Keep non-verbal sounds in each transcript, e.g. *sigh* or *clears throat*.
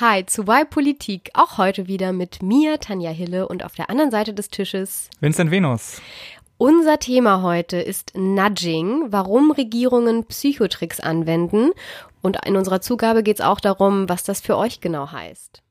Hi zu Y Politik, auch heute wieder mit mir, Tanja Hille, und auf der anderen Seite des Tisches Vincent Venus. Unser Thema heute ist Nudging, warum Regierungen Psychotricks anwenden. Und in unserer Zugabe geht es auch darum, was das für euch genau heißt.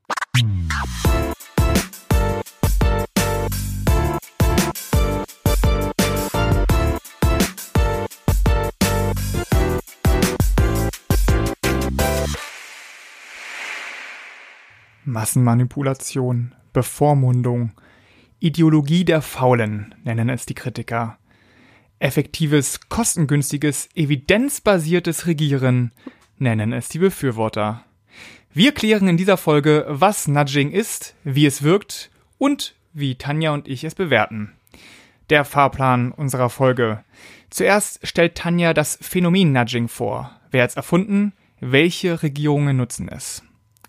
Massenmanipulation, Bevormundung, Ideologie der Faulen nennen es die Kritiker. Effektives, kostengünstiges, evidenzbasiertes Regieren nennen es die Befürworter. Wir klären in dieser Folge, was Nudging ist, wie es wirkt und wie Tanja und ich es bewerten. Der Fahrplan unserer Folge. Zuerst stellt Tanja das Phänomen Nudging vor. Wer hat es erfunden? Welche Regierungen nutzen es?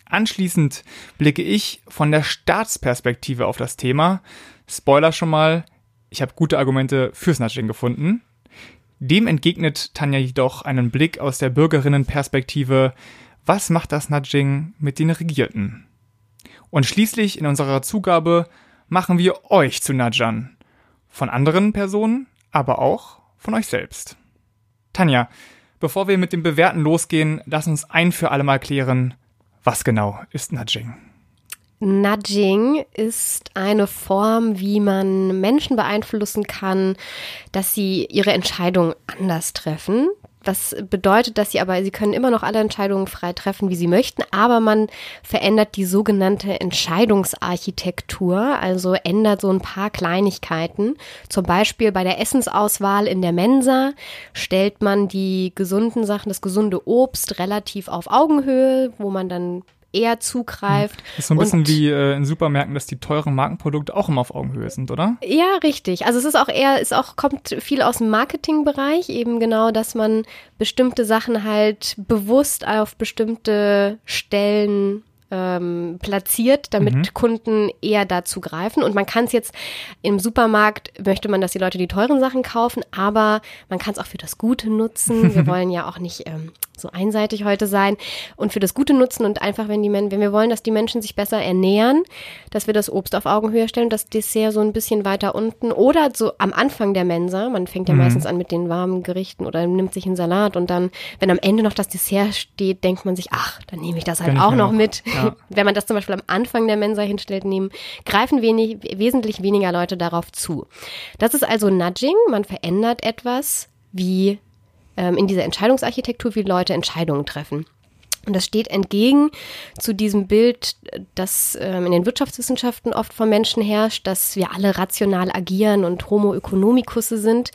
Anschließend blicke ich von der Staatsperspektive auf das Thema. Spoiler schon mal, ich habe gute Argumente fürs Nudging gefunden. Dem entgegnet Tanja jedoch einen Blick aus der Bürgerinnenperspektive. Was macht das Nudging mit den Regierten? Und schließlich in unserer Zugabe machen wir euch zu Nudgern. Von anderen Personen, aber auch von euch selbst. Tanja, bevor wir mit dem Bewerten losgehen, lass uns ein für alle Mal klären, was genau ist Nudging? Nudging ist eine Form, wie man Menschen beeinflussen kann, dass sie ihre Entscheidungen anders treffen. Das bedeutet, dass sie aber, sie können immer noch alle Entscheidungen frei treffen, wie sie möchten, aber man verändert die sogenannte Entscheidungsarchitektur, also ändert so ein paar Kleinigkeiten. Zum Beispiel bei der Essensauswahl in der Mensa stellt man die gesunden Sachen, das gesunde Obst relativ auf Augenhöhe, wo man dann eher zugreift. Das ist so ein bisschen wie äh, in Supermärkten, dass die teuren Markenprodukte auch immer auf Augenhöhe sind, oder? Ja, richtig. Also es ist auch eher, es auch kommt viel aus dem Marketingbereich, eben genau, dass man bestimmte Sachen halt bewusst auf bestimmte Stellen ähm, platziert, damit mhm. Kunden eher dazu greifen. Und man kann es jetzt im Supermarkt, möchte man, dass die Leute die teuren Sachen kaufen, aber man kann es auch für das Gute nutzen. Wir *laughs* wollen ja auch nicht ähm, so einseitig heute sein und für das Gute nutzen und einfach, wenn die Men wenn wir wollen, dass die Menschen sich besser ernähren, dass wir das Obst auf Augenhöhe stellen, das Dessert so ein bisschen weiter unten oder so am Anfang der Mensa. Man fängt ja mhm. meistens an mit den warmen Gerichten oder nimmt sich einen Salat und dann, wenn am Ende noch das Dessert steht, denkt man sich, ach, dann nehme ich das halt auch noch mit. Ja. *laughs* Wenn man das zum Beispiel am Anfang der Mensa hinstellt, nehmen, greifen wenig, wesentlich weniger Leute darauf zu. Das ist also Nudging. Man verändert etwas, wie in dieser Entscheidungsarchitektur, wie Leute Entscheidungen treffen. Und das steht entgegen zu diesem Bild, das ähm, in den Wirtschaftswissenschaften oft von Menschen herrscht, dass wir alle rational agieren und Homo economicus sind.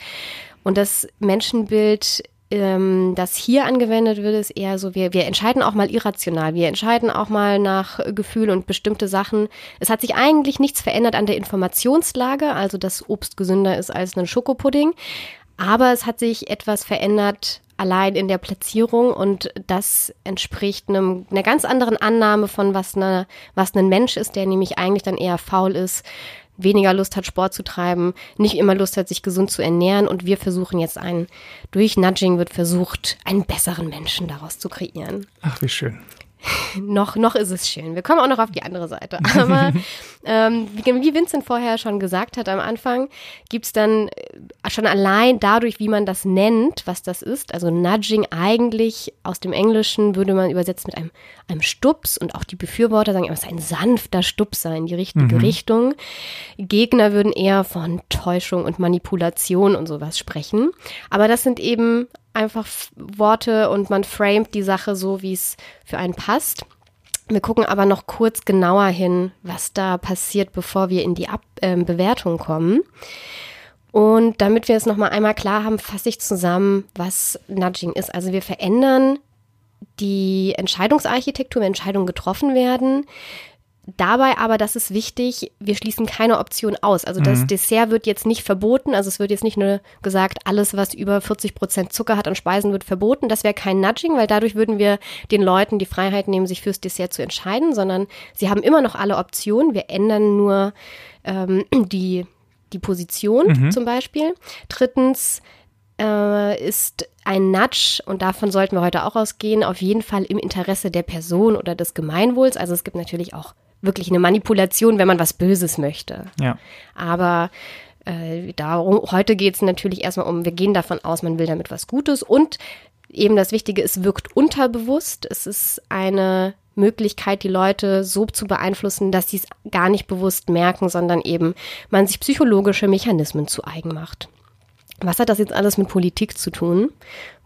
Und das Menschenbild, ähm, das hier angewendet wird, ist eher so, wir, wir entscheiden auch mal irrational. Wir entscheiden auch mal nach Gefühl und bestimmte Sachen. Es hat sich eigentlich nichts verändert an der Informationslage, also dass Obst gesünder ist als ein Schokopudding. Aber es hat sich etwas verändert allein in der Platzierung und das entspricht einem, einer ganz anderen Annahme von was, eine, was ein Mensch ist, der nämlich eigentlich dann eher faul ist, weniger Lust hat, Sport zu treiben, nicht immer Lust hat, sich gesund zu ernähren und wir versuchen jetzt einen, durch Nudging wird versucht, einen besseren Menschen daraus zu kreieren. Ach, wie schön. Noch, noch ist es schön. Wir kommen auch noch auf die andere Seite. Aber *laughs* ähm, wie Vincent vorher schon gesagt hat am Anfang, gibt es dann äh, schon allein dadurch, wie man das nennt, was das ist. Also Nudging eigentlich aus dem Englischen würde man übersetzen mit einem, einem Stups und auch die Befürworter sagen, es ist ein sanfter Stupser in die richtige mhm. Richtung. Gegner würden eher von Täuschung und Manipulation und sowas sprechen. Aber das sind eben einfach Worte und man framet die Sache so, wie es für einen passt. Wir gucken aber noch kurz genauer hin, was da passiert, bevor wir in die Ab äh, Bewertung kommen. Und damit wir es nochmal einmal klar haben, fasse ich zusammen, was Nudging ist. Also wir verändern die Entscheidungsarchitektur, wenn Entscheidungen getroffen werden. Dabei aber, das ist wichtig, wir schließen keine Option aus. Also das mhm. Dessert wird jetzt nicht verboten. Also es wird jetzt nicht nur gesagt, alles, was über 40 Prozent Zucker hat an Speisen, wird verboten. Das wäre kein Nudging, weil dadurch würden wir den Leuten die Freiheit nehmen, sich fürs Dessert zu entscheiden, sondern sie haben immer noch alle Optionen. Wir ändern nur ähm, *clears throat* die, die Position mhm. zum Beispiel. Drittens, äh, ist ein Nudge, und davon sollten wir heute auch ausgehen, auf jeden Fall im Interesse der Person oder des Gemeinwohls. Also es gibt natürlich auch wirklich eine Manipulation, wenn man was Böses möchte. Ja. Aber äh, darum, heute geht es natürlich erstmal um, wir gehen davon aus, man will damit was Gutes und eben das Wichtige, es wirkt unterbewusst. Es ist eine Möglichkeit, die Leute so zu beeinflussen, dass sie es gar nicht bewusst merken, sondern eben man sich psychologische Mechanismen zu eigen macht. Was hat das jetzt alles mit Politik zu tun?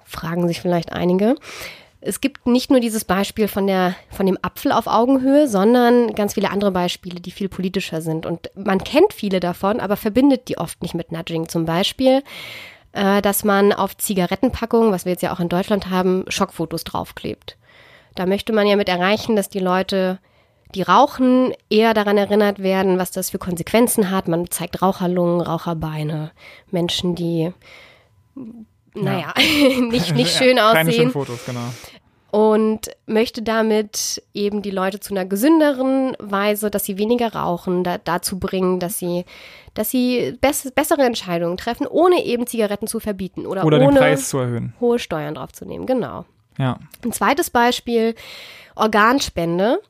Fragen sich vielleicht einige. Es gibt nicht nur dieses Beispiel von, der, von dem Apfel auf Augenhöhe, sondern ganz viele andere Beispiele, die viel politischer sind. Und man kennt viele davon, aber verbindet die oft nicht mit Nudging. Zum Beispiel, äh, dass man auf Zigarettenpackungen, was wir jetzt ja auch in Deutschland haben, Schockfotos draufklebt. Da möchte man ja mit erreichen, dass die Leute, die rauchen, eher daran erinnert werden, was das für Konsequenzen hat. Man zeigt Raucherlungen, Raucherbeine, Menschen, die naja, ja. *laughs* nicht, nicht *laughs* schön aussehen. Keine Fotos, genau. Und möchte damit eben die Leute zu einer gesünderen Weise, dass sie weniger rauchen, da, dazu bringen, dass sie, dass sie bess bessere Entscheidungen treffen, ohne eben Zigaretten zu verbieten oder, oder ohne den Preis zu erhöhen. hohe Steuern draufzunehmen. Genau. Ja. Ein zweites Beispiel, Organspende.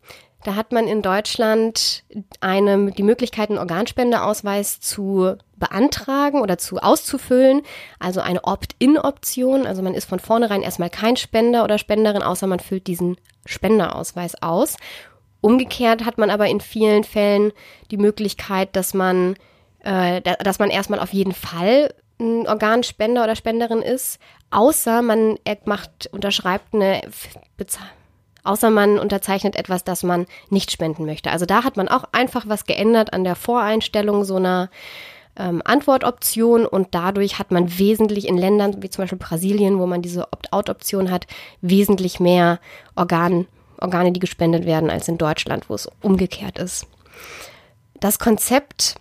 Da hat man in Deutschland eine, die Möglichkeit, einen Organspendeausweis zu beantragen oder zu auszufüllen. Also eine Opt-in-Option. Also man ist von vornherein erstmal kein Spender oder Spenderin, außer man füllt diesen Spenderausweis aus. Umgekehrt hat man aber in vielen Fällen die Möglichkeit, dass man, äh, dass man erstmal auf jeden Fall ein Organspender oder Spenderin ist, außer man macht, unterschreibt eine Bezahlung außer man unterzeichnet etwas, das man nicht spenden möchte. Also da hat man auch einfach was geändert an der Voreinstellung so einer ähm, Antwortoption und dadurch hat man wesentlich in Ländern wie zum Beispiel Brasilien, wo man diese Opt-out-Option hat, wesentlich mehr Organ, Organe, die gespendet werden, als in Deutschland, wo es umgekehrt ist. Das Konzept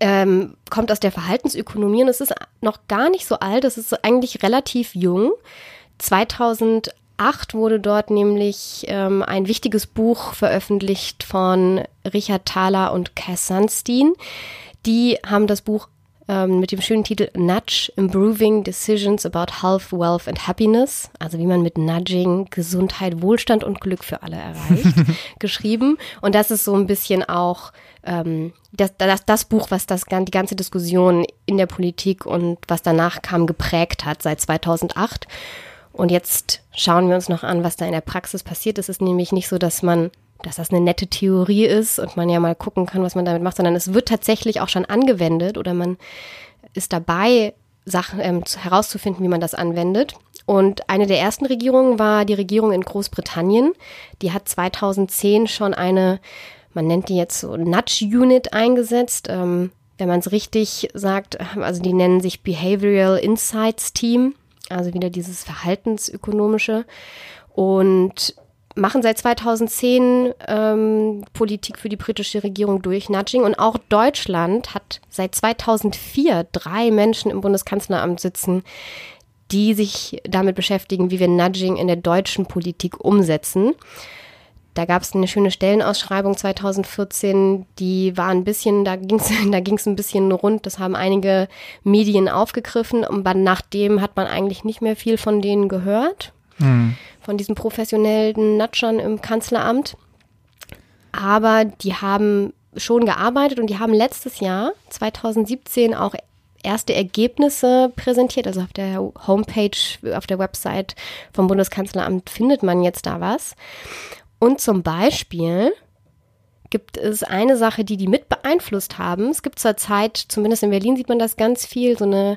ähm, kommt aus der Verhaltensökonomie und es ist noch gar nicht so alt, es ist eigentlich relativ jung. 2000 2008 wurde dort nämlich ähm, ein wichtiges Buch veröffentlicht von Richard Thaler und Cass Sunstein. Die haben das Buch ähm, mit dem schönen Titel Nudge Improving Decisions about Health, Wealth and Happiness, also wie man mit Nudging Gesundheit, Wohlstand und Glück für alle erreicht, *laughs* geschrieben. Und das ist so ein bisschen auch ähm, das, das, das Buch, was das, die ganze Diskussion in der Politik und was danach kam, geprägt hat seit 2008. Und jetzt schauen wir uns noch an, was da in der Praxis passiert. Es ist nämlich nicht so, dass man, dass das eine nette Theorie ist und man ja mal gucken kann, was man damit macht, sondern es wird tatsächlich auch schon angewendet oder man ist dabei, Sachen ähm, herauszufinden, wie man das anwendet. Und eine der ersten Regierungen war die Regierung in Großbritannien. Die hat 2010 schon eine, man nennt die jetzt so Nudge Unit eingesetzt. Ähm, wenn man es richtig sagt, also die nennen sich Behavioral Insights Team also wieder dieses Verhaltensökonomische und machen seit 2010 ähm, Politik für die britische Regierung durch Nudging und auch Deutschland hat seit 2004 drei Menschen im Bundeskanzleramt sitzen, die sich damit beschäftigen, wie wir Nudging in der deutschen Politik umsetzen. Da gab es eine schöne Stellenausschreibung 2014, die war ein bisschen, da ging es *laughs* da ging's ein bisschen rund, das haben einige Medien aufgegriffen und nachdem hat man eigentlich nicht mehr viel von denen gehört, mhm. von diesen professionellen Natschern im Kanzleramt. Aber die haben schon gearbeitet und die haben letztes Jahr, 2017, auch erste Ergebnisse präsentiert. Also auf der Homepage, auf der Website vom Bundeskanzleramt findet man jetzt da was. Und zum Beispiel gibt es eine Sache, die die mit beeinflusst haben. Es gibt zurzeit, zumindest in Berlin sieht man das ganz viel, so eine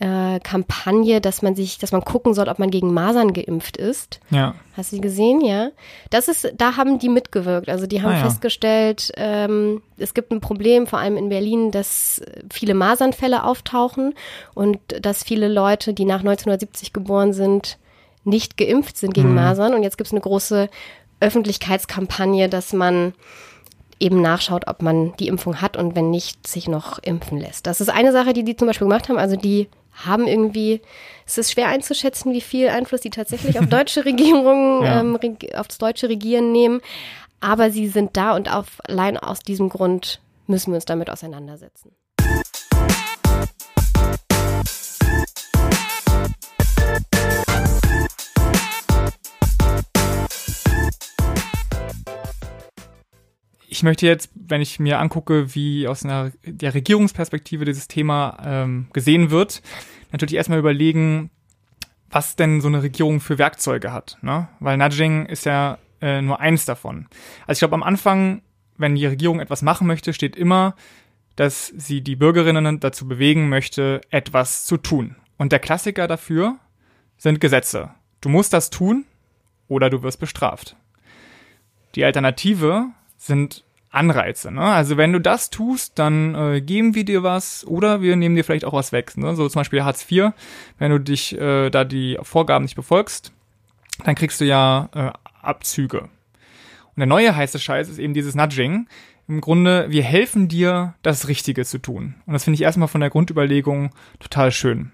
äh, Kampagne, dass man sich, dass man gucken soll, ob man gegen Masern geimpft ist. Ja. Hast du die gesehen? Ja. Das ist, da haben die mitgewirkt. Also die haben ah, ja. festgestellt, ähm, es gibt ein Problem, vor allem in Berlin, dass viele Masernfälle auftauchen und dass viele Leute, die nach 1970 geboren sind, nicht geimpft sind gegen mhm. Masern. Und jetzt gibt es eine große Öffentlichkeitskampagne, dass man eben nachschaut, ob man die Impfung hat und wenn nicht, sich noch impfen lässt. Das ist eine Sache, die die zum Beispiel gemacht haben. Also die haben irgendwie, es ist schwer einzuschätzen, wie viel Einfluss die tatsächlich auf *laughs* deutsche Regierungen, ja. ähm, aufs deutsche Regieren nehmen. Aber sie sind da und auf, allein aus diesem Grund müssen wir uns damit auseinandersetzen. Ich möchte jetzt, wenn ich mir angucke, wie aus einer der Regierungsperspektive dieses Thema ähm, gesehen wird, natürlich erstmal überlegen, was denn so eine Regierung für Werkzeuge hat. Ne? Weil Nudging ist ja äh, nur eins davon. Also ich glaube, am Anfang, wenn die Regierung etwas machen möchte, steht immer, dass sie die Bürgerinnen dazu bewegen möchte, etwas zu tun. Und der Klassiker dafür sind Gesetze. Du musst das tun oder du wirst bestraft. Die Alternative sind Anreize. Ne? Also wenn du das tust, dann äh, geben wir dir was oder wir nehmen dir vielleicht auch was weg. Ne? So zum Beispiel Hartz IV, wenn du dich äh, da die Vorgaben nicht befolgst, dann kriegst du ja äh, Abzüge. Und der neue heiße Scheiß ist eben dieses Nudging. Im Grunde, wir helfen dir, das Richtige zu tun. Und das finde ich erstmal von der Grundüberlegung total schön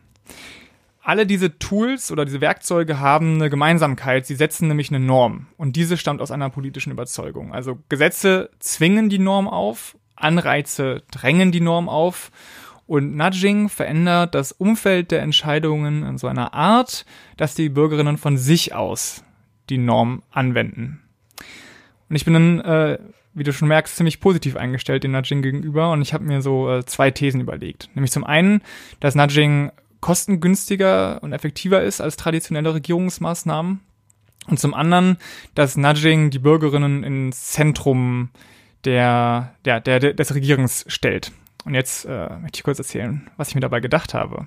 alle diese Tools oder diese Werkzeuge haben eine Gemeinsamkeit. Sie setzen nämlich eine Norm. Und diese stammt aus einer politischen Überzeugung. Also Gesetze zwingen die Norm auf, Anreize drängen die Norm auf. Und Nudging verändert das Umfeld der Entscheidungen in so einer Art, dass die Bürgerinnen von sich aus die Norm anwenden. Und ich bin dann, äh, wie du schon merkst, ziemlich positiv eingestellt dem Nudging gegenüber und ich habe mir so äh, zwei Thesen überlegt. Nämlich zum einen, dass Nudging kostengünstiger und effektiver ist als traditionelle Regierungsmaßnahmen. Und zum anderen, dass Nudging die Bürgerinnen ins Zentrum der, der, der, des Regierens stellt. Und jetzt äh, möchte ich kurz erzählen, was ich mir dabei gedacht habe.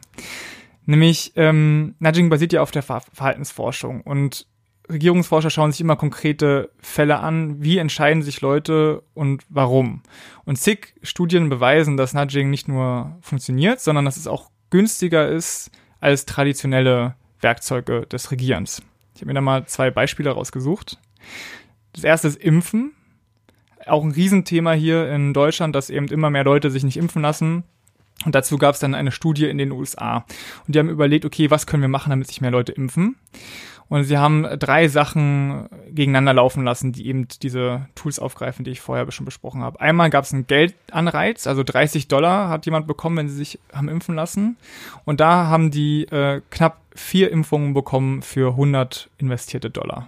Nämlich, ähm, Nudging basiert ja auf der Ver Verhaltensforschung und Regierungsforscher schauen sich immer konkrete Fälle an, wie entscheiden sich Leute und warum. Und zig Studien beweisen, dass Nudging nicht nur funktioniert, sondern dass es auch günstiger ist als traditionelle Werkzeuge des Regierens. Ich habe mir da mal zwei Beispiele rausgesucht. Das erste ist Impfen. Auch ein Riesenthema hier in Deutschland, dass eben immer mehr Leute sich nicht impfen lassen. Und dazu gab es dann eine Studie in den USA. Und die haben überlegt, okay, was können wir machen, damit sich mehr Leute impfen? Und sie haben drei Sachen gegeneinander laufen lassen, die eben diese Tools aufgreifen, die ich vorher schon besprochen habe. Einmal gab es einen Geldanreiz, also 30 Dollar hat jemand bekommen, wenn sie sich haben impfen lassen. Und da haben die äh, knapp vier Impfungen bekommen für 100 investierte Dollar.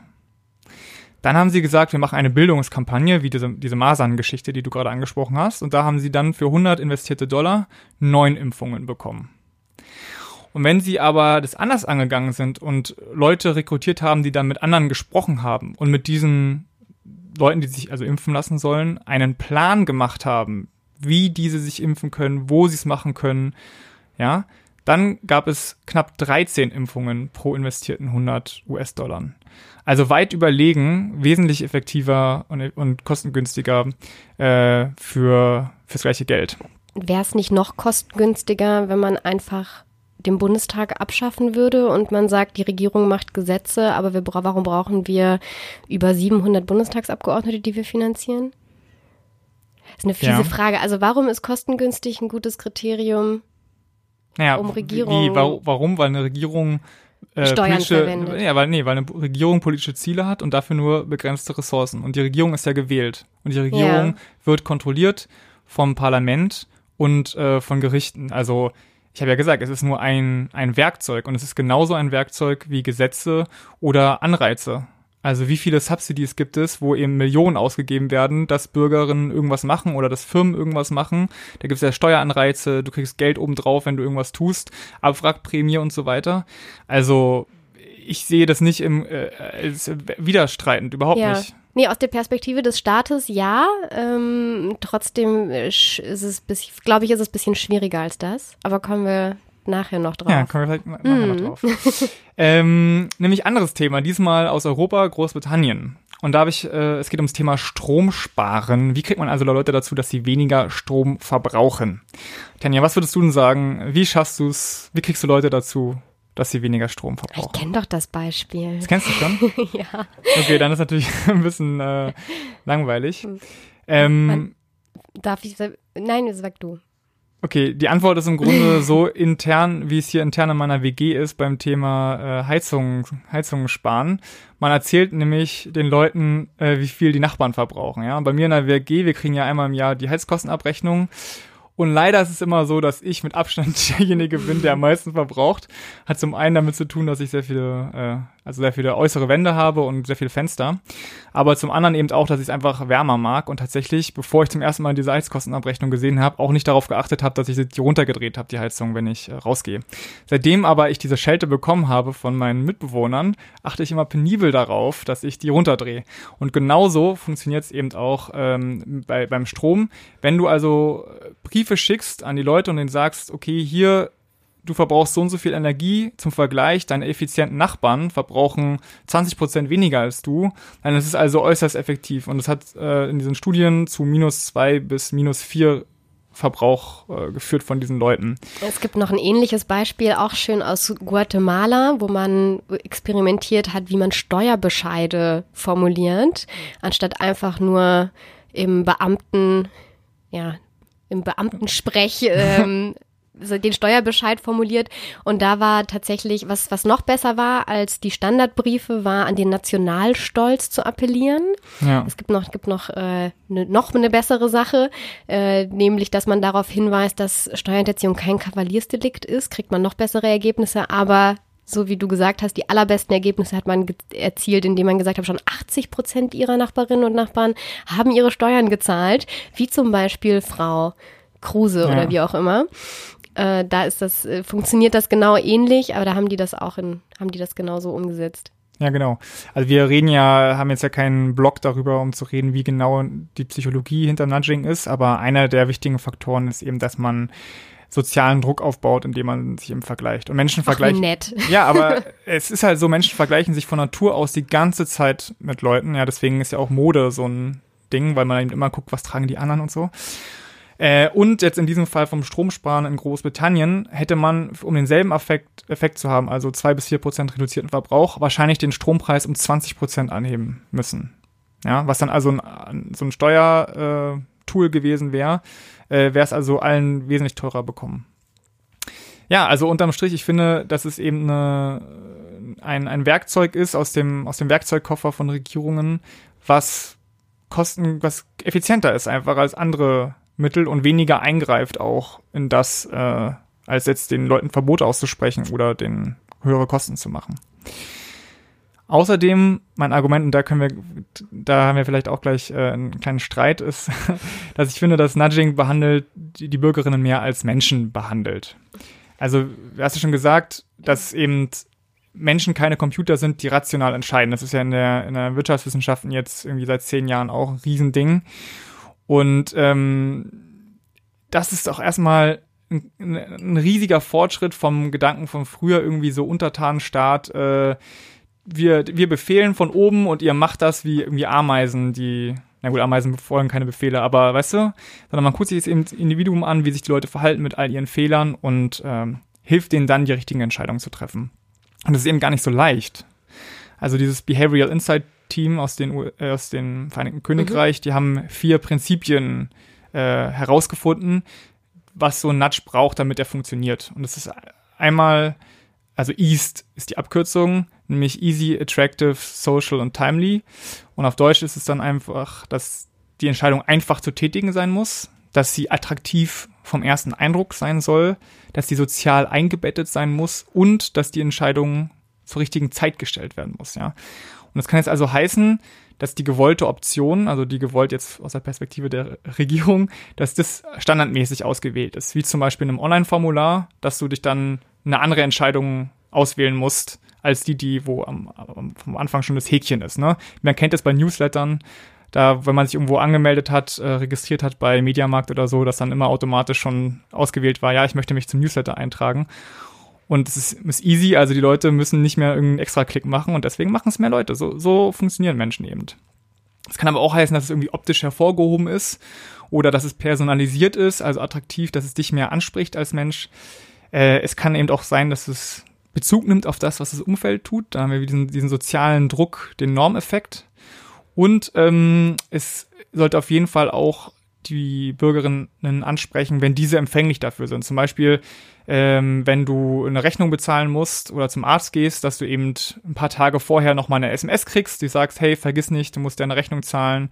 Dann haben sie gesagt, wir machen eine Bildungskampagne, wie diese, diese Masern-Geschichte, die du gerade angesprochen hast. Und da haben sie dann für 100 investierte Dollar neun Impfungen bekommen. Und wenn sie aber das anders angegangen sind und Leute rekrutiert haben, die dann mit anderen gesprochen haben und mit diesen Leuten, die sich also impfen lassen sollen, einen Plan gemacht haben, wie diese sich impfen können, wo sie es machen können, ja, dann gab es knapp 13 Impfungen pro investierten 100 US-Dollar. Also weit überlegen, wesentlich effektiver und, und kostengünstiger äh, für fürs gleiche Geld. Wäre es nicht noch kostengünstiger, wenn man einfach den Bundestag abschaffen würde und man sagt, die Regierung macht Gesetze, aber wir, warum brauchen wir über 700 Bundestagsabgeordnete, die wir finanzieren? Das ist eine fiese ja. Frage. Also warum ist kostengünstig ein gutes Kriterium, naja, um Regierung? Wie, warum? Weil eine Regierung äh, Steuern verwendet. Ja, weil, nee, weil eine Regierung politische Ziele hat und dafür nur begrenzte Ressourcen. Und die Regierung ist ja gewählt. Und die Regierung ja. wird kontrolliert vom Parlament und äh, von Gerichten. Also ich habe ja gesagt, es ist nur ein, ein Werkzeug und es ist genauso ein Werkzeug wie Gesetze oder Anreize. Also wie viele Subsidies gibt es, wo eben Millionen ausgegeben werden, dass Bürgerinnen irgendwas machen oder dass Firmen irgendwas machen. Da gibt es ja Steueranreize, du kriegst Geld obendrauf, wenn du irgendwas tust, Abwrackprämie und so weiter. Also ich sehe das nicht im, äh, als widerstreitend, überhaupt ja. nicht. Nee, aus der Perspektive des Staates ja. Ähm, trotzdem ist es, glaube ich, ist es ein bisschen schwieriger als das. Aber kommen wir nachher noch drauf. Ja, kommen wir vielleicht nachher noch drauf. ähm, nämlich anderes Thema, diesmal aus Europa, Großbritannien. Und da habe ich, äh, es geht ums Thema Stromsparen. Wie kriegt man also Leute dazu, dass sie weniger Strom verbrauchen? Tanja, was würdest du denn sagen? Wie schaffst du es? Wie kriegst du Leute dazu, dass sie weniger Strom verbrauchen. Ich kenne doch das Beispiel. Das kennst du schon? *laughs* ja. Okay, dann ist natürlich *laughs* ein bisschen äh, langweilig. Hm. Ähm, Darf ich, nein, sag du. Okay, die Antwort ist im Grunde *laughs* so intern, wie es hier intern in meiner WG ist beim Thema äh, Heizung, Heizungen sparen. Man erzählt nämlich den Leuten, äh, wie viel die Nachbarn verbrauchen. Ja, bei mir in der WG, wir kriegen ja einmal im Jahr die Heizkostenabrechnung Und leider ist es immer so, dass ich mit Abstand *laughs* derjenige bin, der am meisten verbraucht. Hat zum einen damit zu tun, dass ich sehr viele, äh, also sehr viele äußere Wände habe und sehr viele Fenster. Aber zum anderen eben auch, dass ich es einfach wärmer mag und tatsächlich, bevor ich zum ersten Mal diese Heizkostenabrechnung gesehen habe, auch nicht darauf geachtet habe, dass ich sie runtergedreht habe, die Heizung, wenn ich äh, rausgehe. Seitdem aber ich diese Schelte bekommen habe von meinen Mitbewohnern, achte ich immer penibel darauf, dass ich die runterdrehe. Und genauso funktioniert es eben auch ähm, bei, beim Strom. Wenn du also Briefe schickst an die Leute und denen sagst, okay, hier du verbrauchst so und so viel Energie. Zum Vergleich, deine effizienten Nachbarn verbrauchen 20 Prozent weniger als du, dann ist es also äußerst effektiv. Und es hat äh, in diesen Studien zu minus zwei bis minus vier Verbrauch äh, geführt von diesen Leuten. Es gibt noch ein ähnliches Beispiel, auch schön aus Guatemala, wo man experimentiert hat, wie man Steuerbescheide formuliert, anstatt einfach nur im Beamten, ja, im Beamtensprech *laughs* ähm, den Steuerbescheid formuliert und da war tatsächlich, was, was noch besser war als die Standardbriefe, war an den Nationalstolz zu appellieren. Ja. Es gibt noch, gibt noch, äh, ne, noch eine bessere Sache, äh, nämlich, dass man darauf hinweist, dass Steuerhinterziehung kein Kavaliersdelikt ist, kriegt man noch bessere Ergebnisse, aber so wie du gesagt hast, die allerbesten Ergebnisse hat man erzielt, indem man gesagt hat, schon 80 Prozent ihrer Nachbarinnen und Nachbarn haben ihre Steuern gezahlt, wie zum Beispiel Frau Kruse ja. oder wie auch immer. Äh, da ist das, äh, funktioniert das genau ähnlich, aber da haben die das auch in, haben die das genauso umgesetzt. Ja, genau. Also wir reden ja, haben jetzt ja keinen Blog darüber, um zu reden, wie genau die Psychologie hinter Nudging ist, aber einer der wichtigen Faktoren ist eben, dass man sozialen Druck aufbaut, indem man sich eben vergleicht. Und Menschen vergleichen. nett. *laughs* Ja, aber *laughs* es ist halt so, Menschen vergleichen sich von Natur aus die ganze Zeit mit Leuten. Ja, deswegen ist ja auch Mode so ein Ding, weil man eben immer guckt, was tragen die anderen und so. Äh, und jetzt in diesem Fall vom Stromsparen in Großbritannien hätte man, um denselben Effekt, Effekt zu haben, also zwei bis vier Prozent reduzierten Verbrauch, wahrscheinlich den Strompreis um 20 Prozent anheben müssen. Ja, was dann also ein, so ein Steuertool äh, gewesen wäre, äh, wäre es also allen wesentlich teurer bekommen. Ja, also unterm Strich, ich finde, dass es eben eine, ein, ein Werkzeug ist aus dem, aus dem Werkzeugkoffer von Regierungen, was kosten, was effizienter ist einfach als andere Mittel und weniger eingreift auch in das, äh, als jetzt den Leuten Verbote auszusprechen oder den höhere Kosten zu machen. Außerdem, mein Argument, und da können wir, da haben wir vielleicht auch gleich äh, einen kleinen Streit, ist, *laughs* dass ich finde, dass Nudging behandelt die, die Bürgerinnen mehr als Menschen behandelt. Also, du hast ja schon gesagt, dass eben Menschen keine Computer sind, die rational entscheiden. Das ist ja in der, in der Wirtschaftswissenschaften jetzt irgendwie seit zehn Jahren auch ein Riesending. Und ähm, das ist auch erstmal ein, ein, riesiger Fortschritt vom Gedanken von früher irgendwie so Untertanenstaat. Äh, wir, wir befehlen von oben und ihr macht das wie irgendwie Ameisen, die, na gut, Ameisen befolgen keine Befehle, aber weißt du, sondern man guckt sich jetzt das Individuum an, wie sich die Leute verhalten mit all ihren Fehlern und ähm, hilft denen dann, die richtigen Entscheidungen zu treffen. Und das ist eben gar nicht so leicht. Also dieses Behavioral Insight Team aus den, äh, aus dem Vereinigten Königreich, mhm. die haben vier Prinzipien äh, herausgefunden, was so ein Nudge braucht, damit er funktioniert. Und das ist einmal, also EAST ist die Abkürzung, nämlich Easy, Attractive, Social und Timely. Und auf Deutsch ist es dann einfach, dass die Entscheidung einfach zu tätigen sein muss, dass sie attraktiv vom ersten Eindruck sein soll, dass sie sozial eingebettet sein muss und dass die Entscheidung zur richtigen Zeit gestellt werden muss, ja. Und das kann jetzt also heißen, dass die gewollte Option, also die gewollt jetzt aus der Perspektive der Regierung, dass das standardmäßig ausgewählt ist. Wie zum Beispiel in einem Online-Formular, dass du dich dann eine andere Entscheidung auswählen musst, als die, die, wo am, am, vom Anfang schon das Häkchen ist. Ne? Man kennt es bei Newslettern, da, wenn man sich irgendwo angemeldet hat, äh, registriert hat bei Mediamarkt oder so, dass dann immer automatisch schon ausgewählt war, ja, ich möchte mich zum Newsletter eintragen. Und es ist, ist easy, also die Leute müssen nicht mehr irgendeinen extra Klick machen und deswegen machen es mehr Leute. So, so funktionieren Menschen eben. Das kann aber auch heißen, dass es irgendwie optisch hervorgehoben ist oder dass es personalisiert ist, also attraktiv, dass es dich mehr anspricht als Mensch. Äh, es kann eben auch sein, dass es Bezug nimmt auf das, was das Umfeld tut. Da haben wir diesen, diesen sozialen Druck, den Normeffekt. Und ähm, es sollte auf jeden Fall auch die Bürgerinnen ansprechen, wenn diese empfänglich dafür sind. Zum Beispiel, ähm, wenn du eine Rechnung bezahlen musst oder zum Arzt gehst, dass du eben ein paar Tage vorher nochmal eine SMS kriegst, die sagst, hey, vergiss nicht, du musst deine Rechnung zahlen.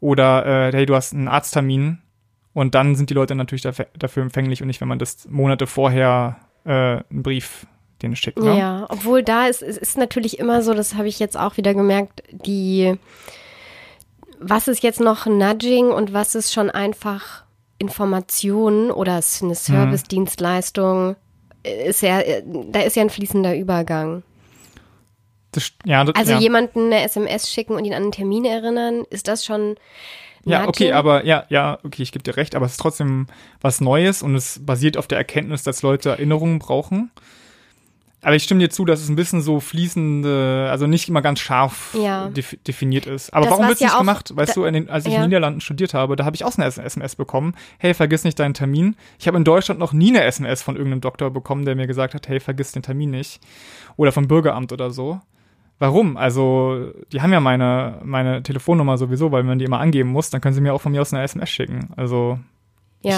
Oder äh, hey, du hast einen Arzttermin Und dann sind die Leute natürlich dafür, empfänglich und nicht, wenn man das Monate vorher äh, einen Brief denen schickt. Ne? Ja, obwohl da ist, es ist natürlich immer so, das habe ich jetzt auch wieder gemerkt, die, was ist jetzt noch Nudging und was ist schon einfach Information oder ist eine Service-Dienstleistung, ist ja, da ist ja ein fließender Übergang. Das, ja, das, Also ja. jemanden eine SMS schicken und ihn an einen Termin erinnern, ist das schon Ja, okay, aber ja, ja, okay, ich gebe dir recht, aber es ist trotzdem was Neues und es basiert auf der Erkenntnis, dass Leute Erinnerungen brauchen. Aber ich stimme dir zu, dass es ein bisschen so fließende, also nicht immer ganz scharf Ja. def definiert ist. Aber Das, warum wird es ja nicht gemacht? Weißt du, den, als ich ja. in den Niederlanden studiert habe, da habe ich auch eine SMS bekommen. Hey, vergiss nicht deinen Termin. Ich habe in Deutschland noch nie eine SMS von irgendeinem Doktor bekommen, der mir gesagt hat, hey, vergiss den Termin nicht. Oder vom Bürgeramt oder so. Warum? Also, die haben ja meine, meine Telefonnummer sowieso, weil man die immer angeben muss, dann können sie mir auch von mir aus eine SMS schicken. Also,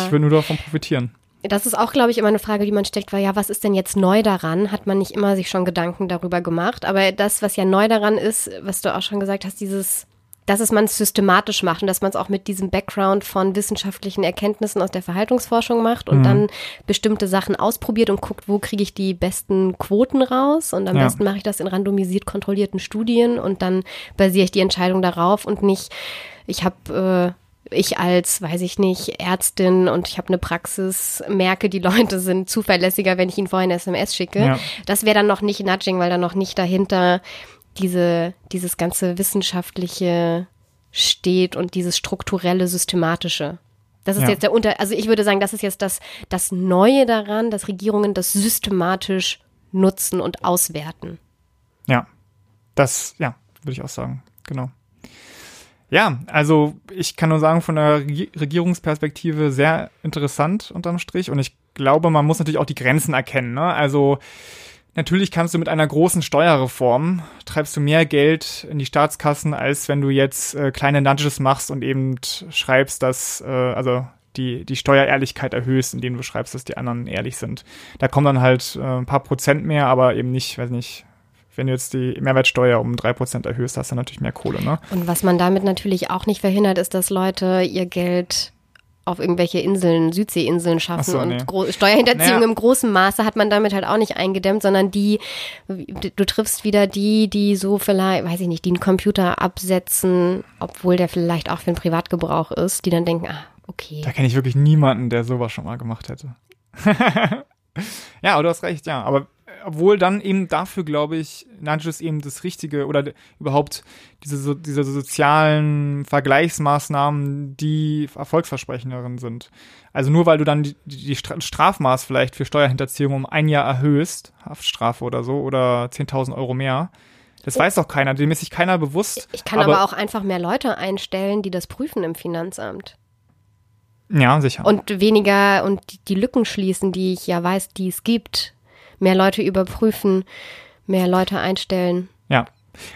ich will nur davon profitieren. Das ist auch, glaube ich, immer eine Frage, die man stellt, weil ja, was ist denn jetzt neu daran? Hat man nicht immer sich schon Gedanken darüber gemacht? Aber das, was ja neu daran ist, was du auch schon gesagt hast, dieses, dass es man es systematisch macht und dass man es auch mit diesem Background von wissenschaftlichen Erkenntnissen aus der Verhaltensforschung macht und Mhm. dann bestimmte Sachen ausprobiert und guckt, wo kriege ich die besten Quoten raus und am Ja. besten mache ich das in randomisiert kontrollierten Studien und dann basiere ich die Entscheidung darauf und nicht, ich habe äh, ich als, weiß ich nicht, Ärztin und ich habe eine Praxis, merke, die Leute sind zuverlässiger, wenn ich ihnen vorher eine SMS schicke. Ja. Das wäre dann noch nicht Nudging, weil dann noch nicht dahinter diese, dieses ganze Wissenschaftliche steht und dieses strukturelle, systematische. Das ist Ja. jetzt der Unter, also ich würde sagen, das ist jetzt das, das Neue daran, dass Regierungen das systematisch nutzen und auswerten. Ja, das, ja, würde ich auch sagen. Genau. Ja, also ich kann nur sagen, von der Regi- Regierungsperspektive sehr interessant unterm Strich. Und ich glaube, man muss natürlich auch die Grenzen erkennen. Ne? Also natürlich kannst du mit einer großen Steuerreform treibst du mehr Geld in die Staatskassen, als wenn du jetzt äh, kleine Nudges machst und eben schreibst, dass, äh, also die, die Steuerehrlichkeit erhöhst, indem du schreibst, dass die anderen ehrlich sind. Da kommen dann halt äh, ein paar Prozent mehr, aber eben nicht, weiß nicht, wenn du jetzt die Mehrwertsteuer um drei Prozent erhöhst, hast du natürlich mehr Kohle, ne? Und was man damit natürlich auch nicht verhindert, ist, dass Leute ihr Geld auf irgendwelche Inseln, Südseeinseln schaffen so, und nee. Gro Steuerhinterziehung Naja. im großen Maße hat man damit halt auch nicht eingedämmt, sondern die, du triffst wieder die, die so vielleicht, weiß ich nicht, die einen Computer absetzen, obwohl der vielleicht auch für den Privatgebrauch ist, die dann denken, ah, okay. Da kenne ich wirklich niemanden, der sowas schon mal gemacht hätte. *laughs* ja, aber du hast recht, ja. Aber obwohl dann eben dafür, glaube ich, Nudges eben das Richtige oder überhaupt diese, so, diese sozialen Vergleichsmaßnahmen, die erfolgsversprechenderen sind. Also nur weil du dann die, die Stra- Strafmaß vielleicht für Steuerhinterziehung um ein Jahr erhöhst, Haftstrafe oder so, oder 10.000 Euro mehr, das weiß doch keiner, dem ist sich keiner bewusst. Ich kann aber, auch einfach mehr Leute einstellen, die das prüfen im Finanzamt. Ja, sicher. Und weniger und die Lücken schließen, die ich ja weiß, die es gibt. Mehr Leute überprüfen, mehr Leute einstellen. Ja.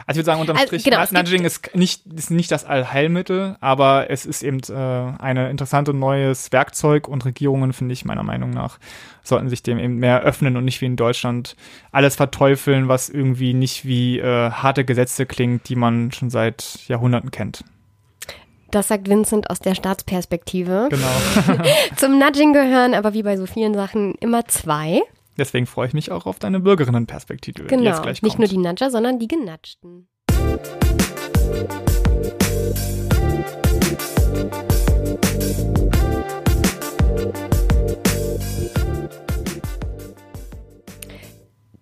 Also ich würde sagen, unterm Also, Strich, genau, es Nudging ist nicht, ist nicht das Allheilmittel, aber es ist eben äh, ein interessante neues Werkzeug und Regierungen, finde ich meiner Meinung nach, sollten sich dem eben mehr öffnen und nicht wie in Deutschland alles verteufeln, was irgendwie nicht wie äh, harte Gesetze klingt, die man schon seit Jahrhunderten kennt. Das sagt Vincent aus der Staatsperspektive. Genau. *laughs* *laughs* Zum Nudging gehören aber wie bei so vielen Sachen immer zwei. Deswegen freue ich mich auch auf deine Bürgerinnenperspektive, die Genau. jetzt gleich Nicht kommt. nur die Nudger, sondern die Genatschten.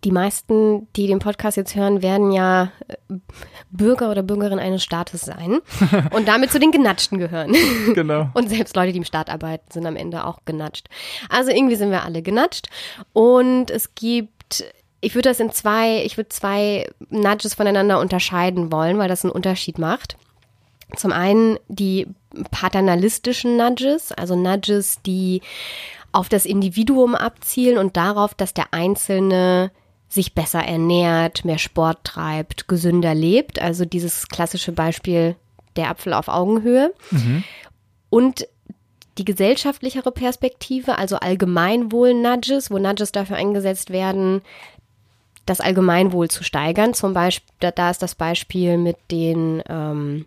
Die meisten, die den Podcast jetzt hören, werden ja äh, Bürger oder Bürgerin eines Staates sein *laughs* und damit zu den Genatschten gehören. *laughs* genau. *laughs* Und selbst Leute, die im Staat arbeiten, sind am Ende auch genatscht. Also irgendwie sind wir alle genatscht. Und es gibt, ich würde das in zwei, ich würde zwei Nudges voneinander unterscheiden wollen, weil das einen Unterschied macht. Zum einen die paternalistischen Nudges, also Nudges, die auf das Individuum abzielen und darauf, dass der Einzelne sich besser ernährt, mehr Sport treibt, gesünder lebt. Also dieses klassische Beispiel der Apfel auf Augenhöhe. Und die gesellschaftlichere Perspektive, also Allgemeinwohl-Nudges, wo Nudges dafür eingesetzt werden, das Allgemeinwohl zu steigern. Zum Beispiel, da, da ist das Beispiel mit den ähm,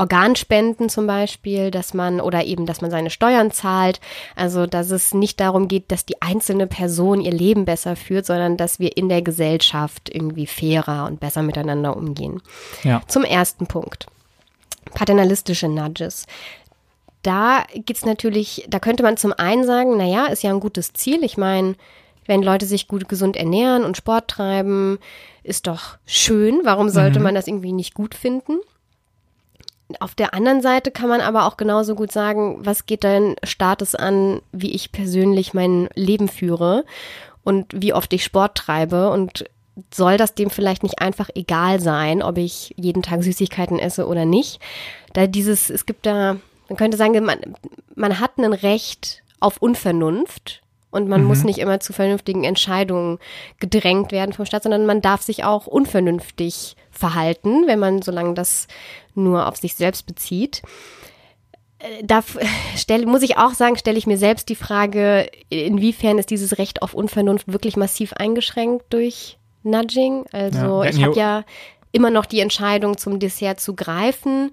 Organspenden zum Beispiel, dass man oder eben, dass man seine Steuern zahlt. Also, dass es nicht darum geht, dass die einzelne Person ihr Leben besser führt, sondern dass wir in der Gesellschaft irgendwie fairer und besser miteinander umgehen. Ja. Zum ersten Punkt. Paternalistische Nudges. Da geht's natürlich, da könnte man zum einen sagen, naja, ist ja ein gutes Ziel. Ich meine, wenn Leute sich gut gesund ernähren und Sport treiben, ist doch schön. Warum sollte mhm. man das irgendwie nicht gut finden? Auf der anderen Seite kann man aber auch genauso gut sagen, was geht dein Status an, wie ich persönlich mein Leben führe und wie oft ich Sport treibe und soll das dem vielleicht nicht einfach egal sein, ob ich jeden Tag Süßigkeiten esse oder nicht? Da dieses, es gibt da, man könnte sagen, man, man hat ein Recht auf Unvernunft und man mhm. muss nicht immer zu vernünftigen Entscheidungen gedrängt werden vom Staat, sondern man darf sich auch unvernünftig verhalten, wenn man, solange das nur auf sich selbst bezieht. Äh, da *laughs* stell, muss ich auch sagen, stelle ich mir selbst die Frage, inwiefern ist dieses Recht auf Unvernunft wirklich massiv eingeschränkt durch Nudging? Also ja, ich habe ja immer noch die Entscheidung, zum Dessert zu greifen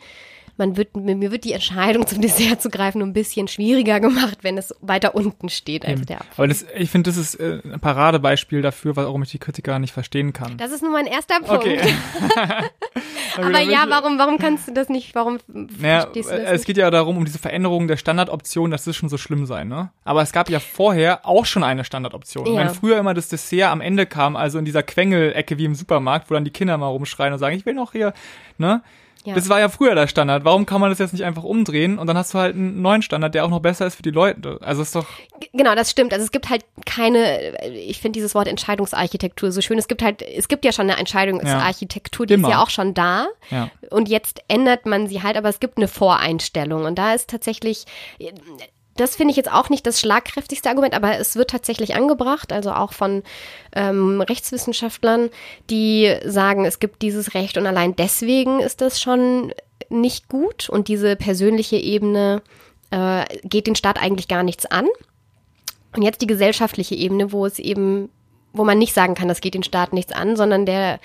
man wird, mir wird die Entscheidung zum Dessert zu greifen ein bisschen schwieriger gemacht, wenn es weiter unten steht als der Apfel. Aber das, ich finde, das ist äh, ein Paradebeispiel dafür, warum ich die Kritiker nicht verstehen kann. Das ist nur mein erster Punkt. Okay. *laughs* Aber ja, warum, warum kannst du das nicht, warum naja, verstehst du das Es nicht? geht ja darum, um diese Veränderung der Standardoption, das ist schon so schlimm sein, ne? Aber es gab ja vorher auch schon eine Standardoption. Ja. Wenn früher immer das Dessert am Ende kam, also in dieser Quengelecke wie im Supermarkt, wo dann die Kinder mal rumschreien und sagen, ich will noch hier, ne? Ja. Das war ja früher der Standard. Warum kann man das jetzt nicht einfach umdrehen und dann hast du halt einen neuen Standard, der auch noch besser ist für die Leute? Also ist doch. Genau, das stimmt. Also es gibt halt keine, ich finde dieses Wort Entscheidungsarchitektur so schön. Es gibt halt, es gibt ja schon eine Entscheidungsarchitektur, die Immer. ist ja auch schon da. Ja. Und jetzt ändert man sie halt, aber es gibt eine Voreinstellung. Und da ist tatsächlich, das finde ich jetzt auch nicht das schlagkräftigste Argument, aber es wird tatsächlich angebracht, also auch von ähm, Rechtswissenschaftlern, die sagen, es gibt dieses Recht und allein deswegen ist das schon nicht gut und diese persönliche Ebene äh, geht den Staat eigentlich gar nichts an. Und jetzt die gesellschaftliche Ebene, wo es eben wo man nicht sagen kann, das geht den Staat nichts an, sondern der,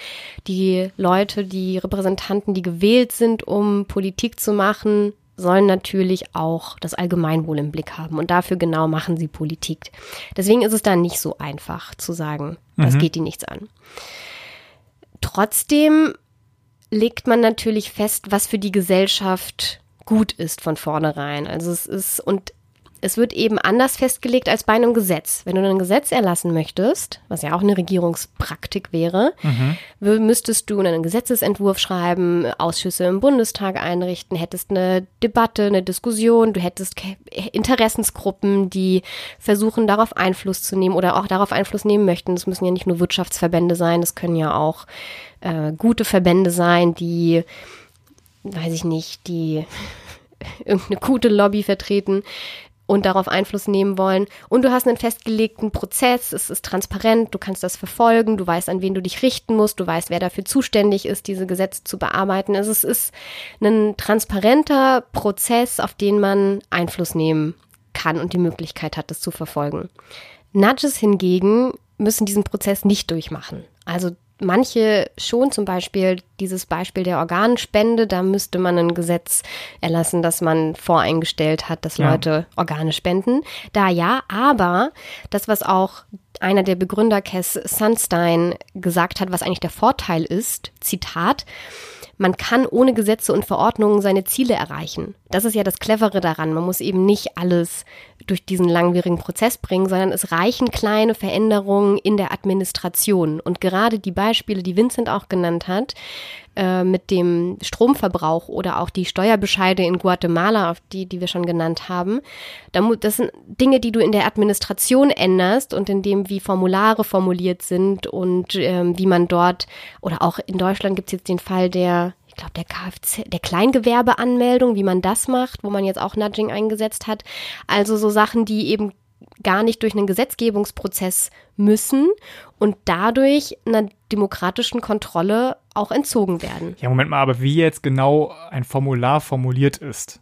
die Leute, die Repräsentanten, die gewählt sind, um Politik zu machen, sollen natürlich auch das Allgemeinwohl im Blick haben. Und dafür genau machen sie Politik. Deswegen ist es da nicht so einfach zu sagen, das mhm. geht ihnen nichts an. Trotzdem legt man natürlich fest, was für die Gesellschaft gut ist von vornherein. Also es ist, und es wird eben anders festgelegt als bei einem Gesetz. Wenn du ein Gesetz erlassen möchtest, was ja auch eine Regierungspraktik wäre, mhm. müsstest du einen Gesetzesentwurf schreiben, Ausschüsse im Bundestag einrichten, hättest eine Debatte, eine Diskussion, du hättest Interessensgruppen, die versuchen, darauf Einfluss zu nehmen oder auch darauf Einfluss nehmen möchten. Das müssen ja nicht nur Wirtschaftsverbände sein, das können ja auch äh, gute Verbände sein, die, weiß ich nicht, die *laughs* irgendeine gute Lobby vertreten, und darauf Einfluss nehmen wollen. Und du hast einen festgelegten Prozess, es ist transparent, du kannst das verfolgen, du weißt, an wen du dich richten musst, du weißt, wer dafür zuständig ist, diese Gesetze zu bearbeiten. Also es ist ein transparenter Prozess, auf den man Einfluss nehmen kann und die Möglichkeit hat, das zu verfolgen. Nudges hingegen müssen diesen Prozess nicht durchmachen. Also manche schon, zum Beispiel dieses Beispiel der Organspende, da müsste man ein Gesetz erlassen, dass man voreingestellt hat, dass ja. Leute Organe spenden. Da ja, aber das, was auch einer der Begründer, Cass Sunstein, gesagt hat, was eigentlich der Vorteil ist, Zitat, man kann ohne Gesetze und Verordnungen seine Ziele erreichen. Das ist ja das Clevere daran. Man muss eben nicht alles durch diesen langwierigen Prozess bringen, sondern es reichen kleine Veränderungen in der Administration. Und gerade die Beispiele, die Vincent auch genannt hat, äh, mit dem Stromverbrauch oder auch die Steuerbescheide in Guatemala, auf die, die wir schon genannt haben. Das sind Dinge, die du in der Administration änderst und in dem, wie Formulare formuliert sind und ähm, wie man dort, oder auch in Deutschland gibt es jetzt den Fall der ich glaube, der Kfz, der Kleingewerbeanmeldung, wie man das macht, wo man jetzt auch Nudging eingesetzt hat. Also so Sachen, die eben gar nicht durch einen Gesetzgebungsprozess müssen und dadurch einer demokratischen Kontrolle auch entzogen werden. Ja, Moment mal, aber wie jetzt genau ein Formular formuliert ist,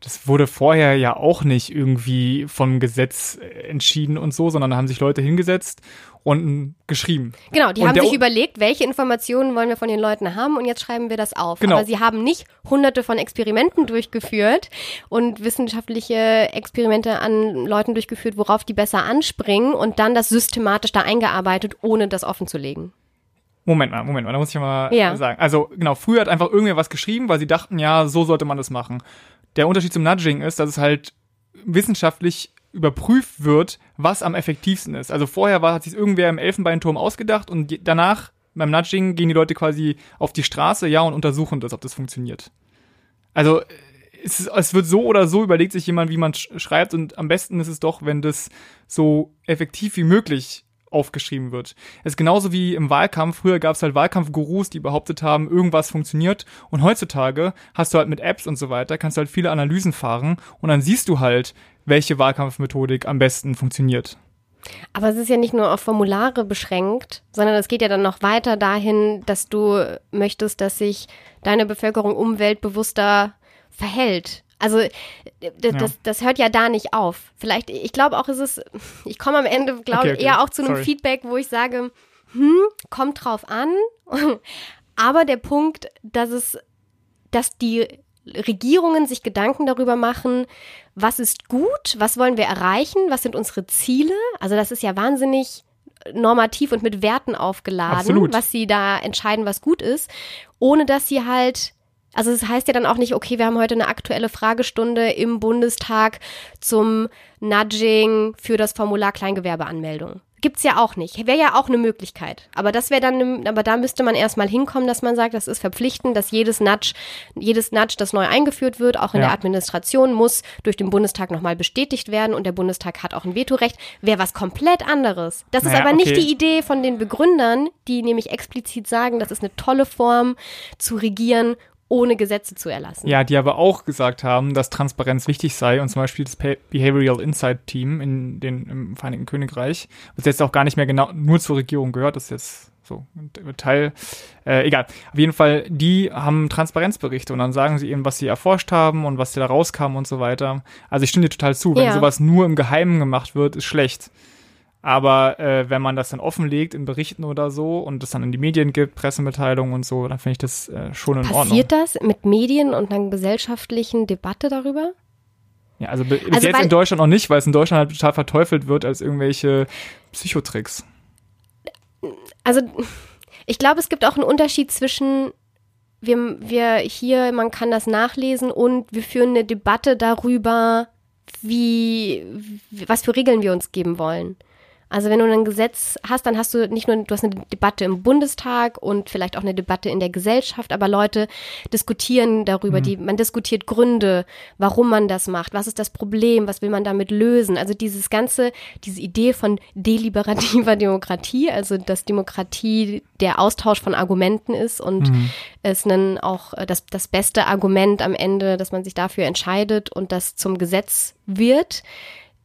das wurde vorher ja auch nicht irgendwie vom Gesetz entschieden und so, sondern da haben sich Leute hingesetzt und geschrieben. Genau, die Und haben sich überlegt, welche Informationen wollen wir von den Leuten haben und jetzt schreiben wir das auf. Genau. Aber sie haben nicht hunderte von Experimenten durchgeführt und wissenschaftliche Experimente an Leuten durchgeführt, worauf die besser anspringen und dann das systematisch da eingearbeitet, ohne das offen zu legen. Moment mal, Moment mal, da muss ich mal Ja. sagen. Also genau, früher hat einfach irgendwer was geschrieben, weil sie dachten, ja, so sollte man das machen. Der Unterschied zum Nudging ist, dass es halt wissenschaftlich überprüft wird, was am effektivsten ist. Also vorher war, hat sich irgendwer im Elfenbeinturm ausgedacht und danach beim Nudging gehen die Leute quasi auf die Straße, ja, und untersuchen das, ob das funktioniert. Also es, es wird so oder so überlegt sich jemand, wie man sch schreibt und am besten ist es doch, wenn das so effektiv wie möglich aufgeschrieben wird. Es ist genauso wie im Wahlkampf. Früher gab es halt Wahlkampfgurus, die behauptet haben, irgendwas funktioniert. Und heutzutage hast du halt mit Apps und so weiter, kannst du halt viele Analysen fahren und dann siehst du halt, welche Wahlkampfmethodik am besten funktioniert. Aber es ist ja nicht nur auf Formulare beschränkt, sondern es geht ja dann noch weiter dahin, dass du möchtest, dass sich deine Bevölkerung umweltbewusster verhält. Also d- d- das, das hört ja da nicht auf. Vielleicht, ich glaube auch, es ist, ich komme am Ende, glaube Okay, ich, okay. eher auch zu einem Sorry. Feedback, wo ich sage, hm, kommt drauf an. *laughs* Aber der Punkt, dass es, dass die Regierungen sich Gedanken darüber machen, was ist gut, was wollen wir erreichen, was sind unsere Ziele. Also das ist ja wahnsinnig normativ und mit Werten aufgeladen, Absolut. was sie da entscheiden, was gut ist, ohne dass sie halt also es heißt ja dann auch nicht, okay, wir haben heute eine aktuelle Fragestunde im Bundestag zum Nudging für das Formular Kleingewerbeanmeldung. Gibt's ja auch nicht. Wäre ja auch eine Möglichkeit. Aber das wäre dann, ne- aber da müsste man erstmal hinkommen, dass man sagt, das ist verpflichtend, dass jedes Nudge, jedes Nudge, das neu eingeführt wird, auch in Ja. der Administration, muss durch den Bundestag nochmal bestätigt werden und der Bundestag hat auch ein Vetorecht. Wäre was komplett anderes. Das ist Naja, aber nicht okay. die Idee von den Begründern, die nämlich explizit sagen, das ist eine tolle Form zu regieren, ohne Gesetze zu erlassen. Ja, die aber auch gesagt haben, dass Transparenz wichtig sei und zum Beispiel das Behavioral Insight Team in den, im Vereinigten Königreich, was jetzt auch gar nicht mehr genau nur zur Regierung gehört, das ist jetzt so ein Teil, äh, egal. Auf jeden Fall, die haben Transparenzberichte und dann sagen sie eben, was sie erforscht haben und was da rauskam und so weiter. Also ich stimme dir total zu, wenn Ja. sowas nur im Geheimen gemacht wird, ist schlecht. Aber äh, wenn man das dann offenlegt in Berichten oder so und es dann in die Medien gibt, Pressemitteilungen und so, dann finde ich das äh, schon in Ordnung. Passiert das mit Medien und einer gesellschaftlichen Debatte darüber? Ja, also bi- bis Also jetzt in Deutschland noch nicht, weil es in Deutschland halt total verteufelt wird als irgendwelche Psychotricks. Also ich glaube, es gibt auch einen Unterschied zwischen wir, wir hier, man kann das nachlesen und wir führen eine Debatte darüber, wie was für Regeln wir uns geben wollen. Also wenn du ein Gesetz hast, dann hast du nicht nur, du hast eine Debatte im Bundestag und vielleicht auch eine Debatte in der Gesellschaft, aber Leute diskutieren darüber, die, man diskutiert Gründe, warum man das macht, was ist das Problem, was will man damit lösen. Also dieses ganze, diese Idee von deliberativer *laughs* Demokratie, also dass Demokratie der Austausch von Argumenten ist und es dann auch äh, das, das beste Argument am Ende, dass man sich dafür entscheidet und das zum Gesetz wird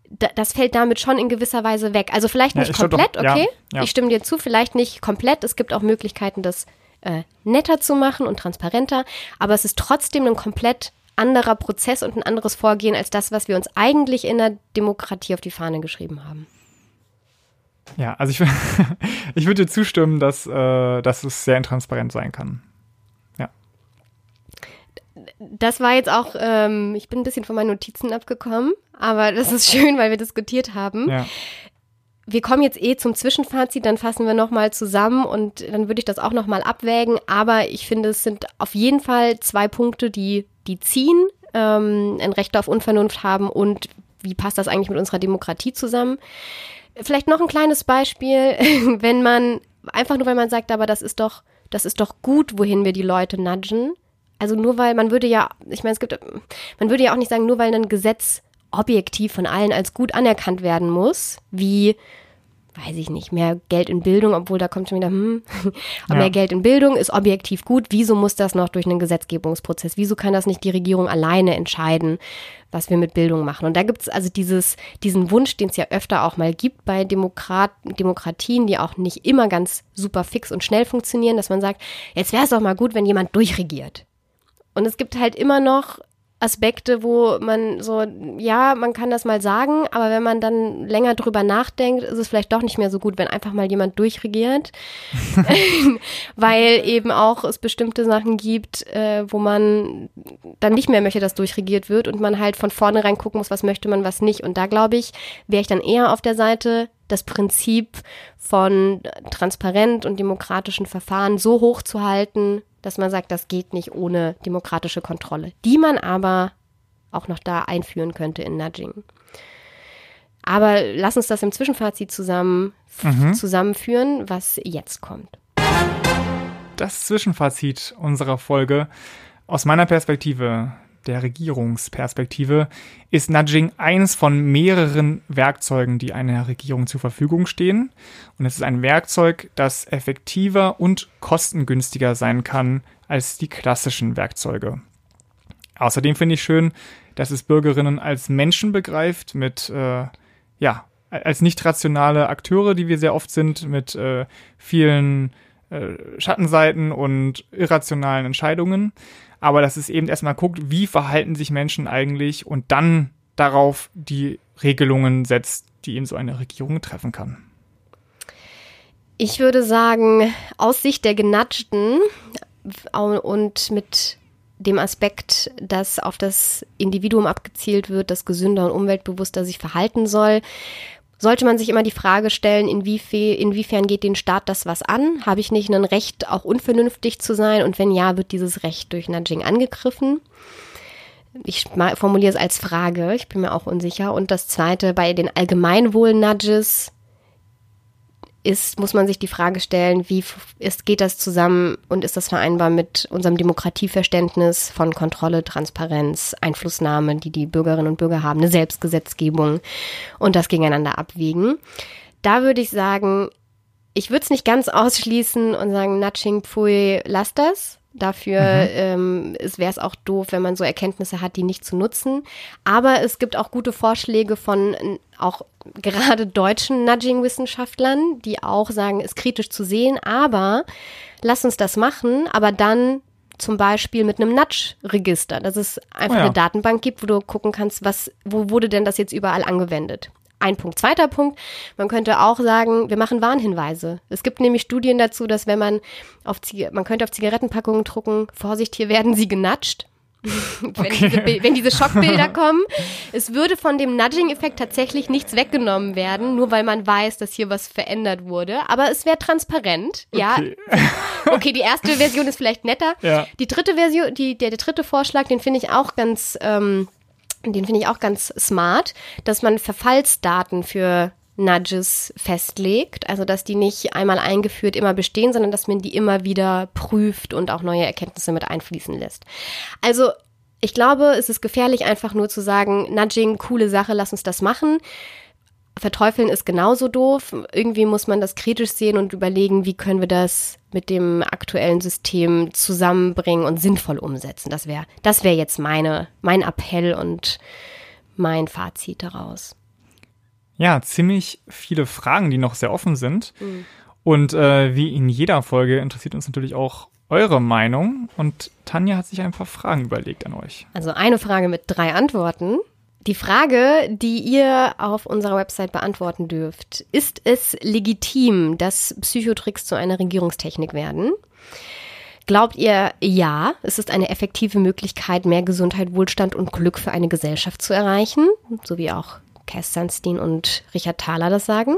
das fällt damit schon in gewisser Weise weg. Also vielleicht Ja, nicht doch- komplett, ja, okay? ja. Ich stimme dir zu, vielleicht nicht komplett. Es gibt auch Möglichkeiten, das äh, netter zu machen und transparenter, aber es ist trotzdem ein komplett anderer Prozess und ein anderes Vorgehen als das, was wir uns eigentlich in der Demokratie auf die Fahne geschrieben haben. Ja, also ich, *laughs* ich würde dir zustimmen, dass, äh, dass es sehr intransparent sein kann. Das war jetzt auch, ähm, ich bin ein bisschen von meinen Notizen abgekommen, aber das ist schön, weil wir diskutiert haben. Ja. wir kommen jetzt eh zum Zwischenfazit, dann fassen wir nochmal zusammen und dann würde ich das auch nochmal abwägen. Aber ich finde, es sind auf jeden Fall zwei Punkte, die, die ziehen, ähm, ein Recht auf Unvernunft haben und wie passt das eigentlich mit unserer Demokratie zusammen. Vielleicht noch ein kleines Beispiel, *laughs* wenn man, einfach nur weil man sagt, aber das ist doch, das ist doch gut, wohin wir die Leute nudgen. Also nur weil, man würde ja, ich meine, es gibt, man würde ja auch nicht sagen, nur weil ein Gesetz objektiv von allen als gut anerkannt werden muss, wie, weiß ich nicht, mehr Geld in Bildung, obwohl da kommt schon wieder, hm, *laughs* Ja. mehr Geld in Bildung ist objektiv gut. Wieso muss das noch durch einen Gesetzgebungsprozess? Wieso kann das nicht die Regierung alleine entscheiden, was wir mit Bildung machen? Und da gibt es also dieses, diesen Wunsch, den es ja öfter auch mal gibt bei Demokrat, Demokratien, die auch nicht immer ganz super fix und schnell funktionieren, dass man sagt, jetzt wäre es doch mal gut, wenn jemand durchregiert. Und es gibt halt immer noch Aspekte, wo man so, ja, man kann das mal sagen, aber wenn man dann länger drüber nachdenkt, ist es vielleicht doch nicht mehr so gut, wenn einfach mal jemand durchregiert. *laughs* Weil eben auch es bestimmte Sachen gibt, äh, wo man dann nicht mehr möchte, dass durchregiert wird und man halt von vornherein gucken muss, was möchte man, was nicht. Und da glaube ich, wäre ich dann eher auf der Seite, das Prinzip von transparent und demokratischen Verfahren so hoch zu halten, dass man sagt, das geht nicht ohne demokratische Kontrolle, die man aber auch noch da einführen könnte in Nudging. Aber lass uns das im Zwischenfazit zusammen, mhm. zusammenführen, was jetzt kommt. Das Zwischenfazit unserer Folge aus meiner Perspektive der Regierungsperspektive ist Nudging eines von mehreren Werkzeugen, die einer Regierung zur Verfügung stehen. Und es ist ein Werkzeug, das effektiver und kostengünstiger sein kann als die klassischen Werkzeuge. Außerdem finde ich schön, dass es Bürgerinnen als Menschen begreift, mit, äh, ja, als nicht rationale Akteure, die wir sehr oft sind, mit äh, vielen äh, Schattenseiten und irrationalen Entscheidungen aber dass es eben erstmal guckt, wie verhalten sich Menschen eigentlich und dann darauf die Regelungen setzt, die eben so eine Regierung treffen kann. Ich würde sagen, aus Sicht der Genatschten und mit dem Aspekt, dass auf das Individuum abgezielt wird, das gesünder und umweltbewusster sich verhalten soll, sollte man sich immer die Frage stellen, inwiefern, inwiefern geht den Staat das was an? Habe ich nicht ein Recht, auch unvernünftig zu sein? Und wenn ja, wird dieses Recht durch Nudging angegriffen? Ich formuliere es als Frage, ich bin mir auch unsicher. Und das Zweite, bei den Allgemeinwohl-Nudges ist, muss man sich die Frage stellen, wie ist, geht das zusammen und ist das vereinbar mit unserem Demokratieverständnis von Kontrolle, Transparenz, Einflussnahme, die die Bürgerinnen und Bürger haben, eine Selbstgesetzgebung und das gegeneinander abwägen. Da würde ich sagen, ich würde es nicht ganz ausschließen und sagen, Nudging, pfui, lass das. Dafür mhm. ähm, wäre es auch doof, wenn man so Erkenntnisse hat, die nicht zu nutzen. Aber es gibt auch gute Vorschläge von auch gerade deutschen Nudging-Wissenschaftlern, die auch sagen, es kritisch zu sehen, aber lass uns das machen, aber dann zum Beispiel mit einem Nudge-Register, dass es einfach oh ja. eine Datenbank gibt, wo du gucken kannst, was, wo wurde denn das jetzt überall angewendet? Ein Punkt. Zweiter Punkt, man könnte auch sagen, wir machen Warnhinweise. Es gibt nämlich Studien dazu, dass wenn man auf, Zig man könnte auf Zigarettenpackungen drucken, Vorsicht, hier werden sie genatscht. *laughs* wenn, okay. diese, wenn, diese, Schockbilder kommen. Es würde von dem Nudging-Effekt tatsächlich nichts weggenommen werden, nur weil man weiß, dass hier was verändert wurde. Aber es wäre transparent. Ja. Okay. *laughs* okay, die erste Version ist vielleicht netter. Ja. Die dritte Version, die, der, der dritte Vorschlag, den finde ich auch ganz, ähm, den finde ich auch ganz smart, dass man Verfallsdaten für Nudges festlegt, also dass die nicht einmal eingeführt immer bestehen, sondern dass man die immer wieder prüft und auch neue Erkenntnisse mit einfließen lässt. Also ich glaube, es ist gefährlich, einfach nur zu sagen, Nudging, coole Sache, lass uns das machen. Verteufeln ist genauso doof. Irgendwie muss man das kritisch sehen und überlegen, wie können wir das mit dem aktuellen System zusammenbringen und sinnvoll umsetzen. Das wäre, das wäre jetzt meine, mein Appell und mein Fazit daraus. Ja, ziemlich viele Fragen, die noch sehr offen sind. Mhm. Und äh, wie in jeder Folge interessiert uns natürlich auch eure Meinung. Und Tanja hat sich ein paar Fragen überlegt an euch. Also eine Frage mit drei Antworten. Die Frage, die ihr auf unserer Website beantworten dürft, ist es legitim, dass Psychotricks zu einer Regierungstechnik werden? Glaubt ihr, ja, es ist eine effektive Möglichkeit, mehr Gesundheit, Wohlstand und Glück für eine Gesellschaft zu erreichen, so wie auch Cass Sunstein und Richard Thaler das sagen?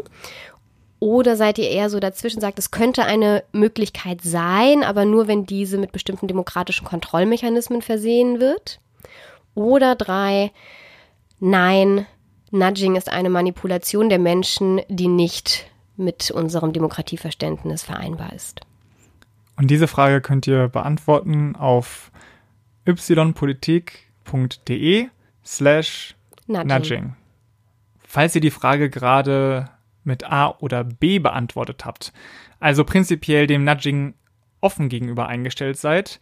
Oder seid ihr eher so dazwischen, sagt, es könnte eine Möglichkeit sein, aber nur wenn diese mit bestimmten demokratischen Kontrollmechanismen versehen wird? Oder drei, nein, Nudging ist eine Manipulation der Menschen, die nicht mit unserem Demokratieverständnis vereinbar ist. Und diese Frage könnt ihr beantworten auf ypolitik.de slash nudging. Falls ihr die Frage gerade mit A oder B beantwortet habt, also prinzipiell dem Nudging offen gegenüber eingestellt seid,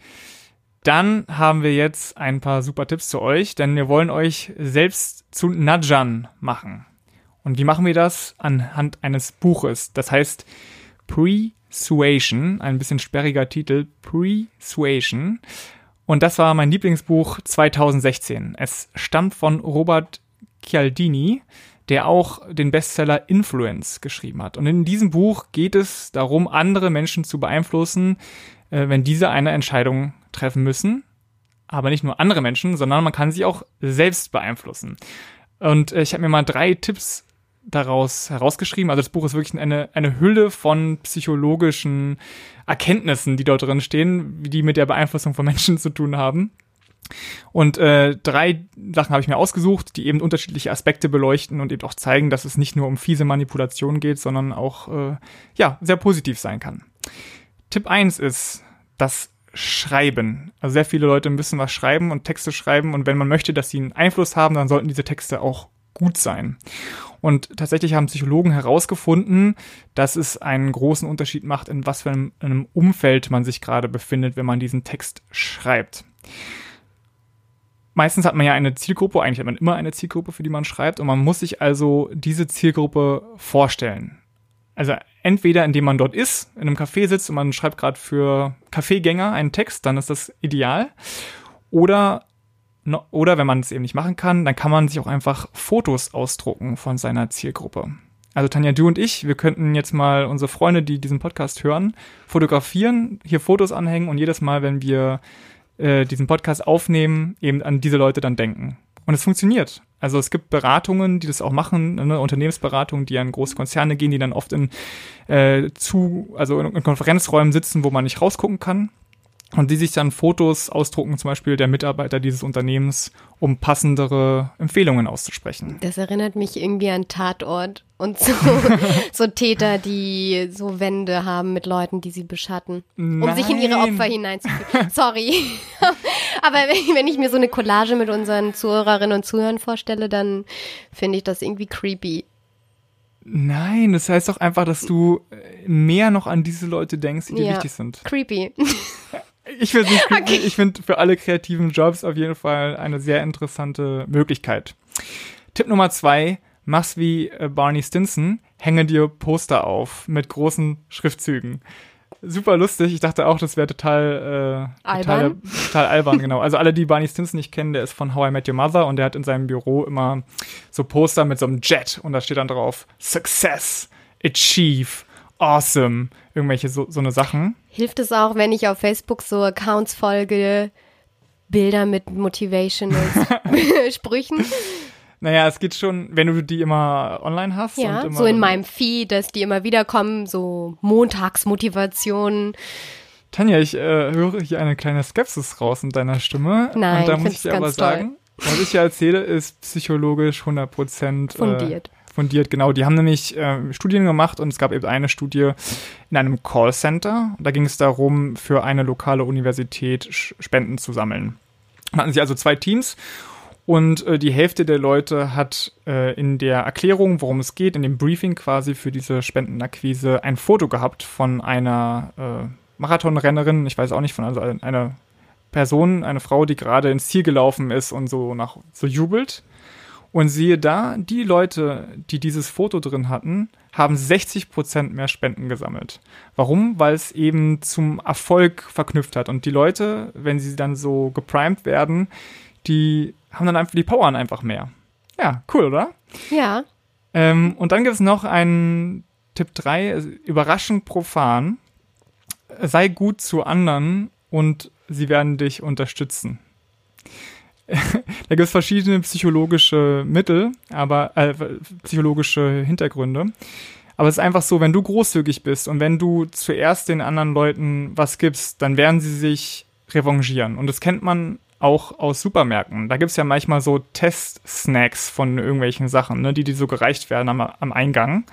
dann haben wir jetzt ein paar super Tipps zu euch, denn wir wollen euch selbst zu Nudgern machen. Und wie machen wir das? Anhand eines Buches. Das heißt Pre-Suation, ein bisschen sperriger Titel, Pre-Suation. Und das war mein Lieblingsbuch 2016. Es stammt von Robert Cialdini, der auch den Bestseller Influence geschrieben hat. Und in diesem Buch geht es darum, andere Menschen zu beeinflussen, äh, wenn diese eine Entscheidung treffen müssen. Aber nicht nur andere Menschen, sondern man kann sie auch selbst beeinflussen. Und äh, ich habe mir mal drei Tipps daraus herausgeschrieben. Also das Buch ist wirklich eine, eine Hülle von psychologischen Erkenntnissen, die dort drin stehen, die mit der Beeinflussung von Menschen *laughs* zu tun haben. Und äh, drei Sachen habe ich mir ausgesucht, die eben unterschiedliche Aspekte beleuchten und eben auch zeigen, dass es nicht nur um fiese Manipulation geht, sondern auch äh, ja sehr positiv sein kann. Tipp eins ist das Schreiben. Also sehr viele Leute müssen was schreiben und Texte schreiben und wenn man möchte, dass sie einen Einfluss haben, dann sollten diese Texte auch gut sein. Und tatsächlich haben Psychologen herausgefunden, dass es einen großen Unterschied macht, in was für einem, einem Umfeld man sich gerade befindet, wenn man diesen Text schreibt meistens hat man ja eine Zielgruppe, eigentlich hat man immer eine Zielgruppe, für die man schreibt, und man muss sich also diese Zielgruppe vorstellen. Also entweder indem man dort ist, in einem Café sitzt und man schreibt gerade für Kaffeegänger einen Text, dann ist das ideal. Oder oder wenn man es eben nicht machen kann, dann kann man sich auch einfach Fotos ausdrucken von seiner Zielgruppe. Also Tanja, du und ich, wir könnten jetzt mal unsere Freunde, die diesen Podcast hören, fotografieren, hier Fotos anhängen und jedes Mal, wenn wir äh, diesen Podcast aufnehmen, eben an diese Leute dann denken. Und es funktioniert. Also es gibt Beratungen, die das auch machen, ne, Unternehmensberatungen, die an große Konzerne gehen, die dann oft in äh, zu, also in, in Konferenzräumen sitzen, wo man nicht rausgucken kann und die sich dann Fotos ausdrucken, zum Beispiel der Mitarbeiter dieses Unternehmens, um passendere Empfehlungen auszusprechen. Das erinnert mich irgendwie an Tatort und so, *laughs* so Täter, die so Wände haben mit Leuten, die sie beschatten, um Nein. sich in ihre Opfer hineinzufühlen. Sorry. *laughs* Aber wenn ich mir so eine Collage mit unseren Zuhörerinnen und Zuhörern vorstelle, dann finde ich das irgendwie creepy. Nein, das heißt doch einfach, dass du mehr noch an diese Leute denkst, die dir wichtig sind. Creepy. *laughs* Ich finde okay. ich finde für alle kreativen Jobs auf jeden Fall eine sehr interessante Möglichkeit. Tipp Nummer zwei, mach's wie äh, Barney Stinson, hänge dir Poster auf mit großen Schriftzügen. Super lustig. Ich dachte auch, das wäre total, äh, albern. Total, total albern, genau. Also alle, die Barney Stinson nicht kennen, der ist von How I Met Your Mother und der hat in seinem Büro immer so Poster mit so einem Jet und da steht dann drauf Success, Achieve, Awesome, irgendwelche so, so eine Sachen. Hilft es auch, wenn ich auf Facebook so Accounts folge, Bilder mit Motivational *laughs* Sprüchen? Naja, es geht schon, wenn du die immer online hast. Ja, immer so in meinem Feed, dass die immer wieder kommen, so Montagsmotivationen. Tanja, ich äh, höre hier eine kleine Skepsis raus in deiner Stimme. Nein, Und da muss ich dir aber sagen, was ich hier erzähle, ist psychologisch 100% äh, fundiert fundiert, genau. Die haben nämlich äh, Studien gemacht und es gab eben eine Studie in einem Callcenter. Da ging es darum, für eine lokale Universität Spenden zu sammeln. Da hatten sie also zwei Teams und äh, die Hälfte der Leute hat äh, in der Erklärung, worum es geht, in dem Briefing quasi für diese Spendenakquise ein Foto gehabt von einer äh, Marathonrennerin, ich weiß auch nicht, von also einer Person, eine Frau, die gerade ins Ziel gelaufen ist und so nach so jubelt. Und siehe da, die Leute, die dieses Foto drin hatten, haben 60% mehr Spenden gesammelt. Warum? Weil es eben zum Erfolg verknüpft hat. Und die Leute, wenn sie dann so geprimed werden, die haben dann einfach, die powern einfach mehr. Ja, cool, oder? Ja. Ähm, und dann gibt es noch einen Tipp 3, überraschend profan. Sei gut zu anderen und sie werden dich unterstützen. *laughs* da gibt es verschiedene psychologische Mittel, aber äh, psychologische Hintergründe. Aber es ist einfach so, wenn du großzügig bist und wenn du zuerst den anderen Leuten was gibst, dann werden sie sich revanchieren. Und das kennt man auch aus Supermärkten. Da gibt es ja manchmal so Test-Snacks von irgendwelchen Sachen, ne, die, die so gereicht werden am, am Eingang.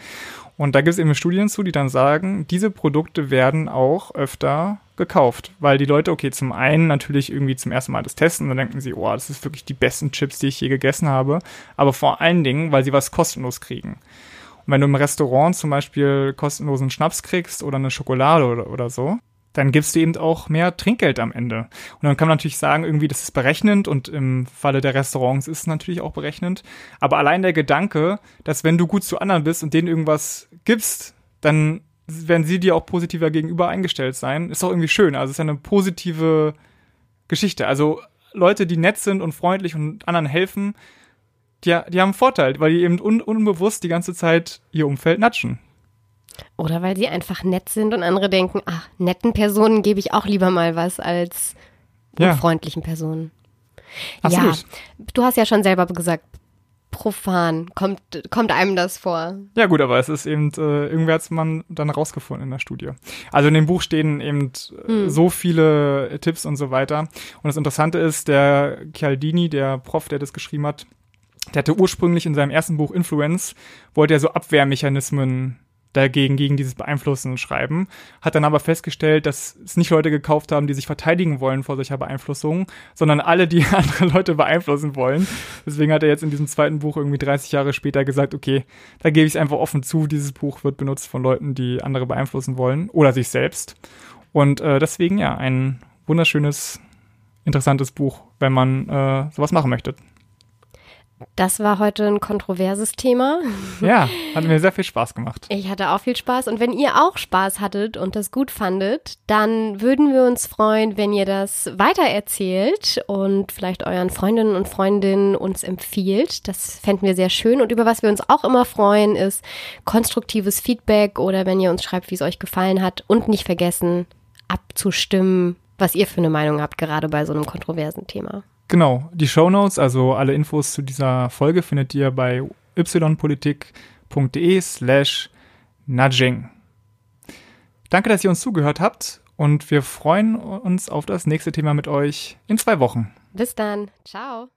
Und da gibt es eben Studien zu, die dann sagen, diese Produkte werden auch öfter gekauft, weil die Leute, okay, zum einen natürlich irgendwie zum ersten Mal das testen dann denken sie, oh, das ist wirklich die besten Chips, die ich je gegessen habe, aber vor allen Dingen, weil sie was kostenlos kriegen. Und wenn du im Restaurant zum Beispiel kostenlosen Schnaps kriegst oder eine Schokolade oder, oder so, dann gibst du eben auch mehr Trinkgeld am Ende. Und dann kann man natürlich sagen, irgendwie, das ist berechnend und im Falle der Restaurants ist es natürlich auch berechnend. Aber allein der Gedanke, dass wenn du gut zu anderen bist und denen irgendwas gibst, dann werden sie dir auch positiver gegenüber eingestellt sein. Ist doch irgendwie schön. Also es ist eine positive Geschichte. Also Leute, die nett sind und freundlich und anderen helfen, die, die haben einen Vorteil, weil die eben un, unbewusst die ganze Zeit ihr Umfeld natschen. Oder weil sie einfach nett sind und andere denken, ach, netten Personen gebe ich auch lieber mal was als Ja. unfreundlichen Personen. Absolut. Ja, du hast ja schon selber gesagt, profan kommt, kommt einem das vor. Ja gut, aber es ist eben, äh, irgendwer hat man dann rausgefunden in der Studie. Also in dem Buch stehen eben äh, so viele Tipps und so weiter. Und das Interessante ist, der Chialdini, der Prof, der das geschrieben hat, der hatte ursprünglich in seinem ersten Buch Influence, wollte er so Abwehrmechanismen dagegen, gegen dieses Beeinflussen schreiben, hat dann aber festgestellt, dass es nicht Leute gekauft haben, die sich verteidigen wollen vor solcher Beeinflussung, sondern alle, die *laughs* andere Leute beeinflussen wollen. Deswegen hat er jetzt in diesem zweiten Buch irgendwie 30 Jahre später gesagt, okay, da gebe ich es einfach offen zu, dieses Buch wird benutzt von Leuten, die andere beeinflussen wollen oder sich selbst. Und äh, deswegen ja, ein wunderschönes, interessantes Buch, wenn man äh, sowas machen möchte. Das war heute ein kontroverses Thema. Ja, *laughs* hat mir sehr viel Spaß gemacht. Ich hatte auch viel Spaß und wenn ihr auch Spaß hattet und das gut fandet, dann würden wir uns freuen, wenn ihr das weitererzählt und vielleicht euren Freundinnen und Freundinnen uns empfiehlt. Das fänden wir sehr schön und über was wir uns auch immer freuen ist konstruktives Feedback oder wenn ihr uns schreibt, wie es euch gefallen hat und nicht vergessen abzustimmen, was ihr für eine Meinung habt, gerade bei so einem kontroversen Thema. Genau, die Shownotes, also alle Infos zu dieser Folge findet ihr bei ypolitik.de slash nudging. Danke, dass ihr uns zugehört habt und wir freuen uns auf das nächste Thema mit euch in zwei Wochen. Bis dann. Ciao.